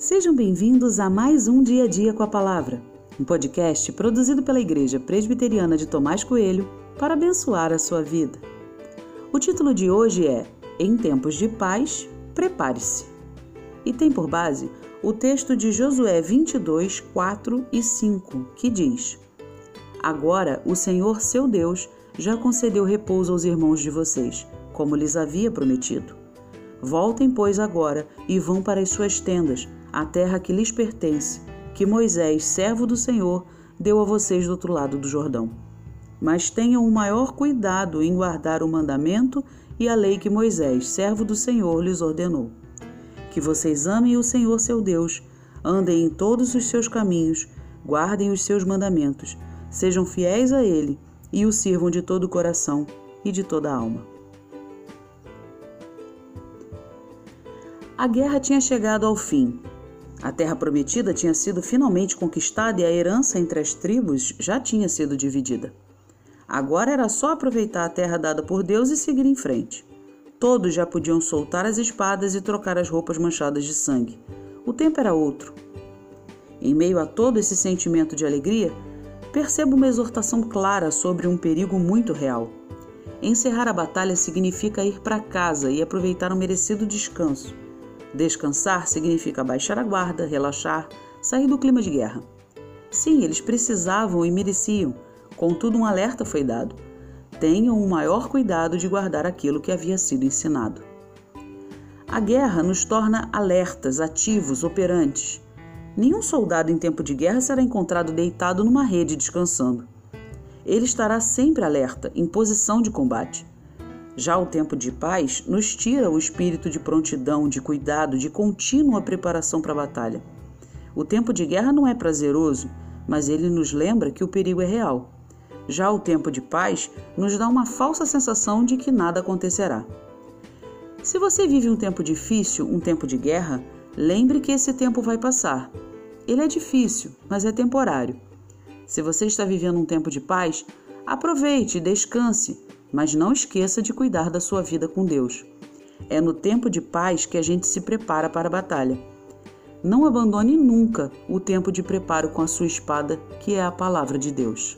Sejam bem-vindos a mais um Dia a Dia com a Palavra, um podcast produzido pela Igreja Presbiteriana de Tomás Coelho para abençoar a sua vida. O título de hoje é Em Tempos de Paz, Prepare-se e tem por base o texto de Josué 22, 4 e 5, que diz: Agora o Senhor seu Deus já concedeu repouso aos irmãos de vocês, como lhes havia prometido. Voltem, pois, agora e vão para as suas tendas a terra que lhes pertence, que Moisés, servo do Senhor, deu a vocês do outro lado do Jordão. Mas tenham o maior cuidado em guardar o mandamento e a lei que Moisés, servo do Senhor, lhes ordenou. Que vocês amem o Senhor seu Deus, andem em todos os seus caminhos, guardem os seus mandamentos, sejam fiéis a Ele e o sirvam de todo o coração e de toda a alma. A guerra tinha chegado ao fim a terra prometida tinha sido finalmente conquistada e a herança entre as tribos já tinha sido dividida. Agora era só aproveitar a terra dada por Deus e seguir em frente. Todos já podiam soltar as espadas e trocar as roupas manchadas de sangue. O tempo era outro. Em meio a todo esse sentimento de alegria, percebo uma exortação clara sobre um perigo muito real. Encerrar a batalha significa ir para casa e aproveitar um merecido descanso. Descansar significa baixar a guarda, relaxar, sair do clima de guerra. Sim, eles precisavam e mereciam, contudo, um alerta foi dado. Tenham o maior cuidado de guardar aquilo que havia sido ensinado. A guerra nos torna alertas, ativos, operantes. Nenhum soldado em tempo de guerra será encontrado deitado numa rede descansando. Ele estará sempre alerta, em posição de combate. Já o tempo de paz nos tira o espírito de prontidão, de cuidado, de contínua preparação para a batalha. O tempo de guerra não é prazeroso, mas ele nos lembra que o perigo é real. Já o tempo de paz nos dá uma falsa sensação de que nada acontecerá. Se você vive um tempo difícil, um tempo de guerra, lembre que esse tempo vai passar. Ele é difícil, mas é temporário. Se você está vivendo um tempo de paz, aproveite, descanse, mas não esqueça de cuidar da sua vida com Deus. É no tempo de paz que a gente se prepara para a batalha. Não abandone nunca o tempo de preparo com a sua espada, que é a palavra de Deus.